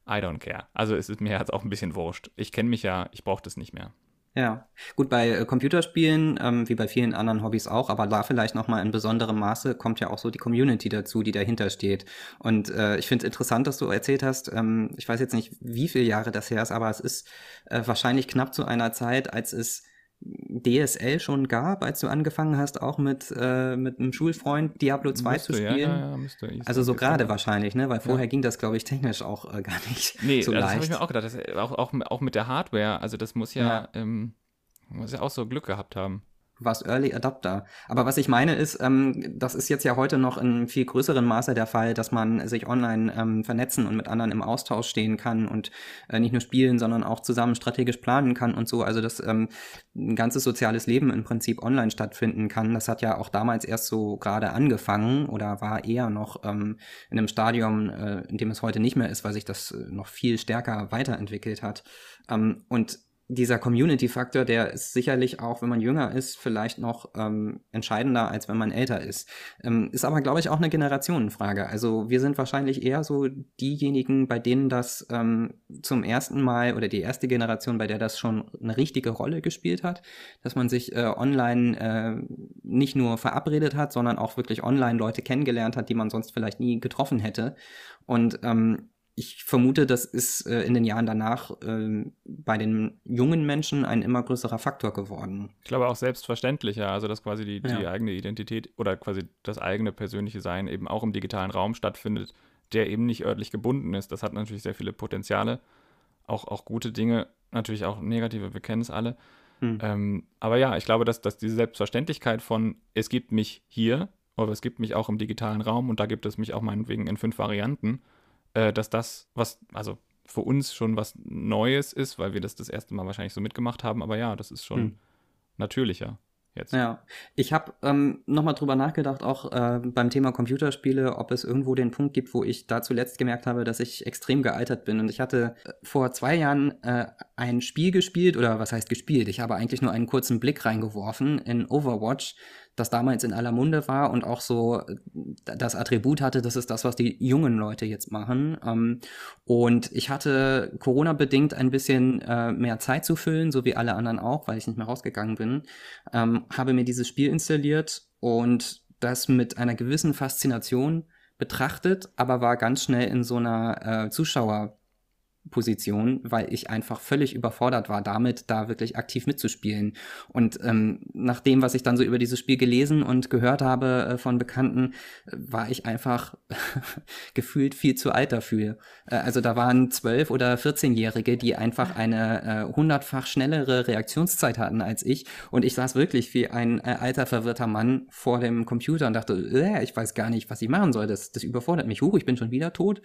I don't care. Also es ist mir jetzt auch ein bisschen wurscht. Ich kenne mich ja, ich brauche das nicht mehr. Ja, gut, bei äh, Computerspielen, ähm, wie bei vielen anderen Hobbys auch, aber da vielleicht nochmal in besonderem Maße kommt ja auch so die Community dazu, die dahinter steht. Und äh, ich finde es interessant, dass du erzählt hast, ähm, ich weiß jetzt nicht, wie viele Jahre das her ist, aber es ist äh, wahrscheinlich knapp zu einer Zeit, als es DSL schon gab, als du angefangen hast, auch mit, äh, mit einem Schulfreund Diablo 2 müsste, zu spielen. Ja, ja, ja, müsste, also so gerade wahrscheinlich, ne? Weil vorher ging das, glaube ich, technisch auch äh, gar nicht (laughs) nee, so leicht. Nee, das habe ich mir auch gedacht. Das, auch, auch, auch mit der Hardware, also das muss ja, ähm, muss ja auch so Glück gehabt haben warst Early Adopter. Aber was ich meine ist, ähm, das ist jetzt ja heute noch in viel größerem Maße der Fall, dass man sich online ähm, vernetzen und mit anderen im Austausch stehen kann und äh, nicht nur spielen, sondern auch zusammen strategisch planen kann und so. Also dass ähm, ein ganzes soziales Leben im Prinzip online stattfinden kann. Das hat ja auch damals erst so gerade angefangen oder war eher noch ähm, in einem Stadium, äh, in dem es heute nicht mehr ist, weil sich das äh, noch viel stärker weiterentwickelt hat. Ähm, und dieser Community-Faktor, der ist sicherlich auch, wenn man jünger ist, vielleicht noch ähm, entscheidender, als wenn man älter ist. Ähm, ist aber, glaube ich, auch eine Generationenfrage. Also wir sind wahrscheinlich eher so diejenigen, bei denen das ähm, zum ersten Mal oder die erste Generation, bei der das schon eine richtige Rolle gespielt hat, dass man sich äh, online äh, nicht nur verabredet hat, sondern auch wirklich online Leute kennengelernt hat, die man sonst vielleicht nie getroffen hätte. Und ähm, ich vermute, das ist äh, in den Jahren danach äh, bei den jungen Menschen ein immer größerer Faktor geworden. Ich glaube auch selbstverständlicher, also dass quasi die, die ja. eigene Identität oder quasi das eigene persönliche Sein eben auch im digitalen Raum stattfindet, der eben nicht örtlich gebunden ist. Das hat natürlich sehr viele Potenziale, auch, auch gute Dinge, natürlich auch negative, wir kennen es alle. Hm. Ähm, aber ja, ich glaube, dass, dass diese Selbstverständlichkeit von, es gibt mich hier, oder es gibt mich auch im digitalen Raum und da gibt es mich auch meinetwegen in fünf Varianten, äh, dass das, was, also für uns schon was Neues ist, weil wir das das erste Mal wahrscheinlich so mitgemacht haben, aber ja, das ist schon hm. natürlicher. Jetzt. Ja, ich habe ähm, nochmal drüber nachgedacht, auch äh, beim Thema Computerspiele, ob es irgendwo den Punkt gibt, wo ich da zuletzt gemerkt habe, dass ich extrem gealtert bin. Und ich hatte äh, vor zwei Jahren äh, ein Spiel gespielt, oder was heißt gespielt? Ich habe eigentlich nur einen kurzen Blick reingeworfen in Overwatch das damals in aller Munde war und auch so äh, das Attribut hatte, das ist das, was die jungen Leute jetzt machen. Ähm, und ich hatte Corona-bedingt ein bisschen äh, mehr Zeit zu füllen, so wie alle anderen auch, weil ich nicht mehr rausgegangen bin. Ähm, habe mir dieses Spiel installiert und das mit einer gewissen Faszination betrachtet, aber war ganz schnell in so einer äh, Zuschauer- Position, weil ich einfach völlig überfordert war, damit da wirklich aktiv mitzuspielen. Und ähm, nach dem, was ich dann so über dieses Spiel gelesen und gehört habe äh, von Bekannten, äh, war ich einfach (laughs) gefühlt viel zu alt dafür. Äh, also da waren zwölf oder 14-Jährige, die einfach eine äh, hundertfach schnellere Reaktionszeit hatten als ich. Und ich saß wirklich wie ein äh, alter, verwirrter Mann vor dem Computer und dachte, ich weiß gar nicht, was ich machen soll. Das, das überfordert mich. Huch, ich bin schon wieder tot.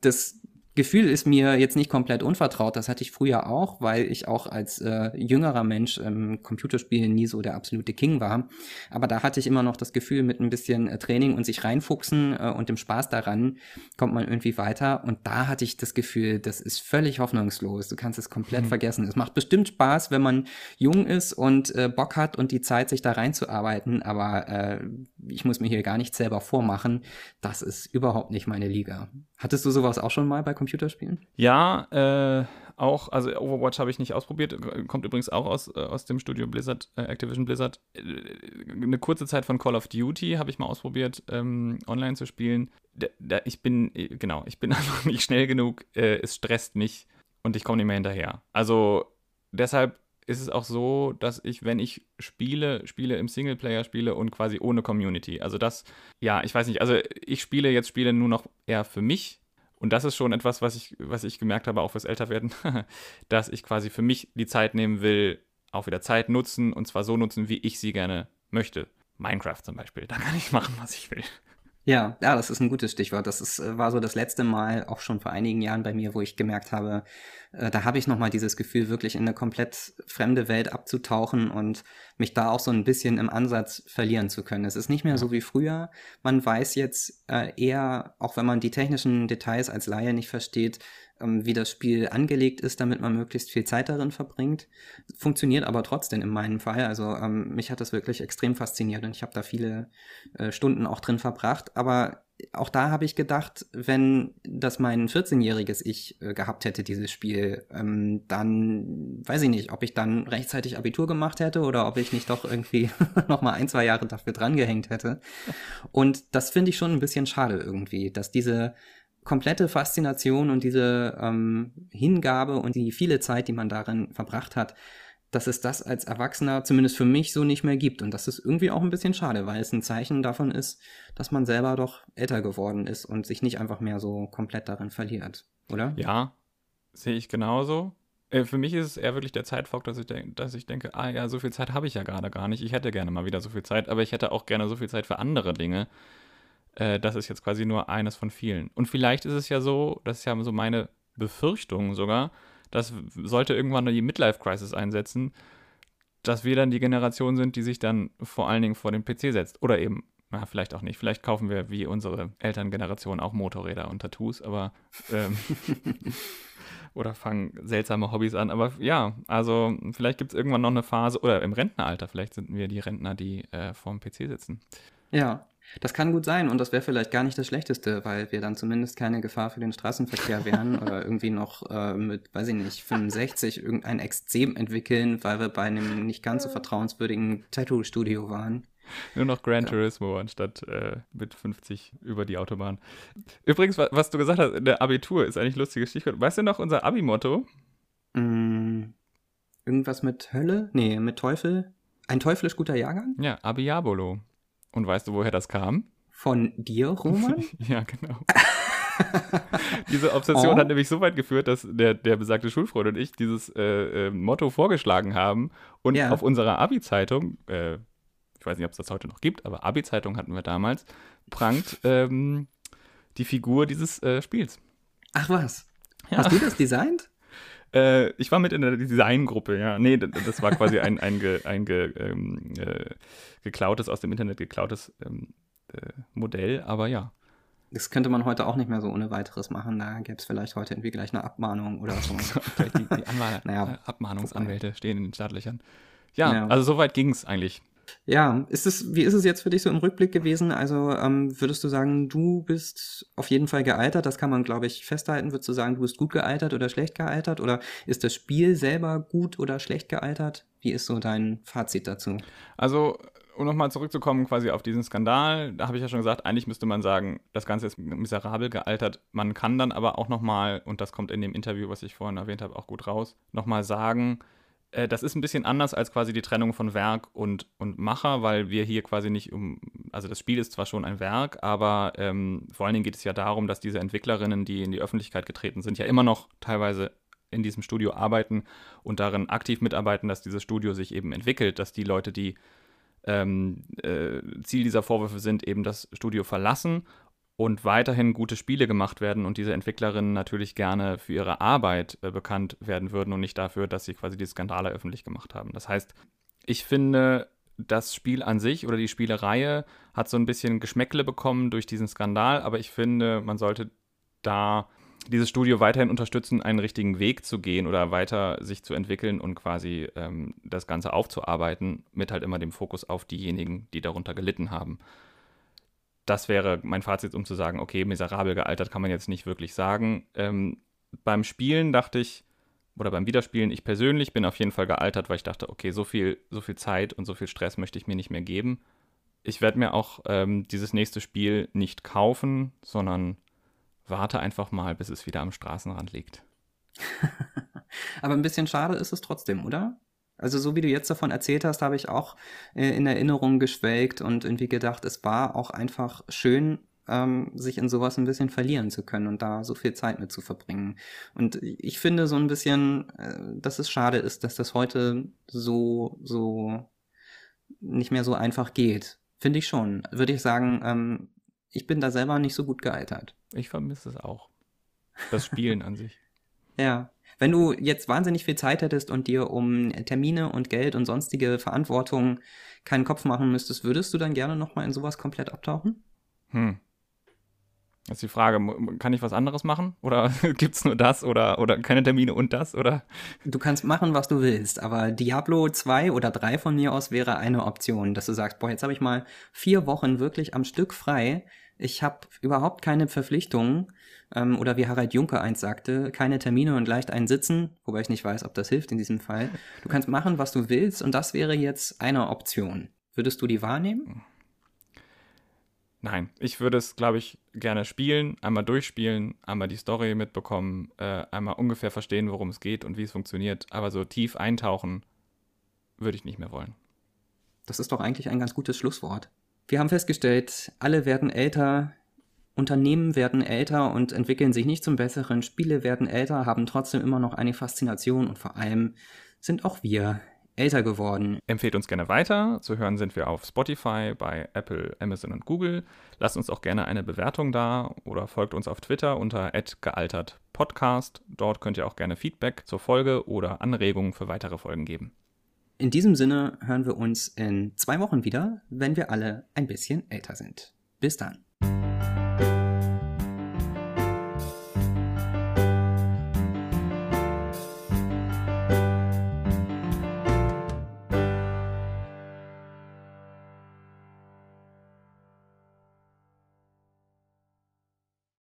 Das Gefühl ist mir jetzt nicht komplett unvertraut. Das hatte ich früher auch, weil ich auch als äh, jüngerer Mensch im Computerspielen nie so der absolute King war. Aber da hatte ich immer noch das Gefühl, mit ein bisschen äh, Training und sich reinfuchsen äh, und dem Spaß daran kommt man irgendwie weiter. Und da hatte ich das Gefühl, das ist völlig hoffnungslos. Du kannst es komplett mhm. vergessen. Es macht bestimmt Spaß, wenn man jung ist und äh, Bock hat und die Zeit, sich da reinzuarbeiten. Aber äh, ich muss mir hier gar nichts selber vormachen. Das ist überhaupt nicht meine Liga. Hattest du sowas auch schon mal bei Computerspielen? Ja, äh, auch, also Overwatch habe ich nicht ausprobiert, kommt übrigens auch aus, äh, aus dem Studio Blizzard, äh, Activision Blizzard. Äh, eine kurze Zeit von Call of Duty habe ich mal ausprobiert, ähm, online zu spielen. Da, da, ich bin, äh, genau, ich bin (laughs) einfach nicht schnell genug, es stresst mich und ich komme nicht mehr hinterher. Also deshalb ist es auch so, dass ich, wenn ich spiele, spiele im Singleplayer spiele und quasi ohne Community. Also das, ja, ich weiß nicht, also ich spiele jetzt Spiele nur noch eher für mich Und das ist schon etwas, was ich, was ich gemerkt habe, auch fürs Älterwerden, (laughs) dass ich quasi für mich die Zeit nehmen will, auch wieder Zeit nutzen und zwar so nutzen, wie ich sie gerne möchte. Minecraft zum Beispiel, da kann ich machen, was ich will. Ja, ja, das ist ein gutes Stichwort. Das ist, äh, war so das letzte Mal, auch schon vor einigen Jahren bei mir, wo ich gemerkt habe, äh, da habe ich nochmal dieses Gefühl, wirklich in eine komplett fremde Welt abzutauchen und mich da auch so ein bisschen im Ansatz verlieren zu können. Es ist nicht mehr so wie früher. Man weiß jetzt äh, eher, auch wenn man die technischen Details als Laie nicht versteht, wie das Spiel angelegt ist, damit man möglichst viel Zeit darin verbringt. Funktioniert aber trotzdem in meinem Fall. Also ähm, mich hat das wirklich extrem fasziniert und ich habe da viele äh, Stunden auch drin verbracht. Aber auch da habe ich gedacht, wenn das mein 14-jähriges Ich äh, gehabt hätte, dieses Spiel, ähm, dann weiß ich nicht, ob ich dann rechtzeitig Abitur gemacht hätte oder ob ich nicht doch irgendwie (laughs) noch mal ein, zwei Jahre dafür drangehängt hätte. Und das finde ich schon ein bisschen schade irgendwie, dass diese komplette Faszination und diese ähm, Hingabe und die viele Zeit, die man darin verbracht hat, dass es das als Erwachsener zumindest für mich so nicht mehr gibt. Und das ist irgendwie auch ein bisschen schade, weil es ein Zeichen davon ist, dass man selber doch älter geworden ist und sich nicht einfach mehr so komplett darin verliert, oder? Ja, sehe ich genauso. Äh, für mich ist es eher wirklich der Zeitfaktor, dass ich, denk, dass ich denke, ah ja, so viel Zeit habe ich ja gerade gar nicht. Ich hätte gerne mal wieder so viel Zeit, aber ich hätte auch gerne so viel Zeit für andere Dinge äh, das ist jetzt quasi nur eines von vielen. Und vielleicht ist es ja so, das ist ja so meine Befürchtung sogar, dass sollte irgendwann die Midlife-Crisis einsetzen, dass wir dann die Generation sind, die sich dann vor allen Dingen vor den PC setzt. Oder eben, na, vielleicht auch nicht. Vielleicht kaufen wir wie unsere Elterngeneration auch Motorräder und Tattoos, aber ähm, (laughs) oder fangen seltsame Hobbys an. Aber ja, also vielleicht gibt es irgendwann noch eine Phase, oder im Rentneralter, vielleicht sind wir die Rentner, die äh, vorm PC sitzen. Ja, das kann gut sein und das wäre vielleicht gar nicht das Schlechteste, weil wir dann zumindest keine Gefahr für den Straßenverkehr wären oder (laughs) irgendwie noch äh, mit, weiß ich nicht, 65 irgendein Extrem entwickeln, weil wir bei einem nicht ganz so vertrauenswürdigen Tattoo-Studio waren. Nur noch Gran ja. Turismo anstatt äh, mit 50 über die Autobahn. Übrigens, was, was, du gesagt hast, der Abitur ist eigentlich ein lustiges Stichwort. Weißt du noch unser Abi-Motto? Mm, irgendwas mit Hölle? Nee, mit Teufel? Ein teuflisch guter Jahrgang? Ja, Abiabolo. Und weißt du, woher das kam? Von dir, Roman? (laughs) ja, genau. (laughs) Diese Obsession oh. hat nämlich so weit geführt, dass der, der besagte Schulfreund und ich dieses äh, äh, Motto vorgeschlagen haben und ja. auf unserer Abi-Zeitung, äh, ich weiß nicht, ob es das heute noch gibt, aber Abi-Zeitung hatten wir damals, prangt ähm, die Figur dieses äh, Spiels. Ach was? Ja. Hast du das designt? Äh, ich war mit in der Designgruppe, ja. Nee, das war quasi ein, ein, ge, ein ge, ähm, äh, geklautes, aus dem Internet geklautes ähm, äh, Modell, aber ja. Das könnte man heute auch nicht mehr so ohne weiteres machen. Da gäbe es vielleicht heute irgendwie gleich eine Abmahnung oder so. (laughs) die, die Anmal naja, Abmahnungsanwälte stehen in den Startlöchern. Ja, ja. also soweit ging es eigentlich. Ja, ist es, wie ist es jetzt für dich so im Rückblick gewesen? Also ähm, würdest du sagen, du bist auf jeden Fall gealtert? Das kann man, glaube ich, festhalten. Würdest du sagen, du bist gut gealtert oder schlecht gealtert? Oder ist das Spiel selber gut oder schlecht gealtert? Wie ist so dein Fazit dazu? Also, um nochmal zurückzukommen quasi auf diesen Skandal, da habe ich ja schon gesagt, eigentlich müsste man sagen, das Ganze ist miserabel gealtert. Man kann dann aber auch nochmal, und das kommt in dem Interview, was ich vorhin erwähnt habe, auch gut raus, nochmal sagen, das ist ein bisschen anders als quasi die Trennung von Werk und, und Macher, weil wir hier quasi nicht um, also das Spiel ist zwar schon ein Werk, aber ähm, vor allen Dingen geht es ja darum, dass diese Entwicklerinnen, die in die Öffentlichkeit getreten sind, ja immer noch teilweise in diesem Studio arbeiten und darin aktiv mitarbeiten, dass dieses Studio sich eben entwickelt, dass die Leute, die ähm, äh, Ziel dieser Vorwürfe sind, eben das Studio verlassen und weiterhin gute Spiele gemacht werden und diese Entwicklerinnen natürlich gerne für ihre Arbeit äh, bekannt werden würden und nicht dafür, dass sie quasi die Skandale öffentlich gemacht haben. Das heißt, ich finde, das Spiel an sich oder die Spielereihe hat so ein bisschen Geschmäckle bekommen durch diesen Skandal, aber ich finde, man sollte da dieses Studio weiterhin unterstützen, einen richtigen Weg zu gehen oder weiter sich zu entwickeln und quasi ähm, das Ganze aufzuarbeiten, mit halt immer dem Fokus auf diejenigen, die darunter gelitten haben das wäre mein Fazit, um zu sagen, okay, miserabel gealtert kann man jetzt nicht wirklich sagen. Ähm, beim Spielen dachte ich, oder beim Wiederspielen, ich persönlich bin auf jeden Fall gealtert, weil ich dachte, okay, so viel, so viel Zeit und so viel Stress möchte ich mir nicht mehr geben. Ich werde mir auch ähm, dieses nächste Spiel nicht kaufen, sondern warte einfach mal, bis es wieder am Straßenrand liegt. (laughs) Aber ein bisschen schade ist es trotzdem, oder? Also so wie du jetzt davon erzählt hast, habe ich auch äh, in Erinnerung geschwelgt und irgendwie gedacht, es war auch einfach schön, ähm, sich in sowas ein bisschen verlieren zu können und da so viel Zeit mit zu verbringen. Und ich finde so ein bisschen, äh, dass es schade ist, dass das heute so, so nicht mehr so einfach geht. Finde ich schon. Würde ich sagen, ähm, ich bin da selber nicht so gut gealtert. Ich vermisse es auch. Das Spielen an sich. (laughs) Ja. Wenn du jetzt wahnsinnig viel Zeit hättest und dir um Termine und Geld und sonstige Verantwortung keinen Kopf machen müsstest, würdest du dann gerne nochmal in sowas komplett abtauchen? Hm. Das ist die Frage, kann ich was anderes machen? Oder (laughs) gibt es nur das oder, oder keine Termine und das? Oder? Du kannst machen, was du willst, aber Diablo 2 oder 3 von mir aus wäre eine Option, dass du sagst, boah, jetzt habe ich mal vier Wochen wirklich am Stück frei. Ich habe überhaupt keine Verpflichtungen ähm, oder wie Harald Juncker eins sagte, keine Termine und leicht einen Sitzen, wobei ich nicht weiß, ob das hilft in diesem Fall. Du kannst machen, was du willst und das wäre jetzt eine Option. Würdest du die wahrnehmen? Nein, ich würde es, glaube ich, gerne spielen, einmal durchspielen, einmal die Story mitbekommen, äh, einmal ungefähr verstehen, worum es geht und wie es funktioniert, aber so tief eintauchen würde ich nicht mehr wollen. Das ist doch eigentlich ein ganz gutes Schlusswort. Wir haben festgestellt, alle werden älter, Unternehmen werden älter und entwickeln sich nicht zum Besseren, Spiele werden älter, haben trotzdem immer noch eine Faszination und vor allem sind auch wir älter geworden. Empfehlt uns gerne weiter. Zu hören sind wir auf Spotify, bei Apple, Amazon und Google. Lasst uns auch gerne eine Bewertung da oder folgt uns auf Twitter unter gealtertpodcast. Dort könnt ihr auch gerne Feedback zur Folge oder Anregungen für weitere Folgen geben. In diesem Sinne hören wir uns in zwei Wochen wieder, wenn wir alle ein bisschen älter sind. Bis dann.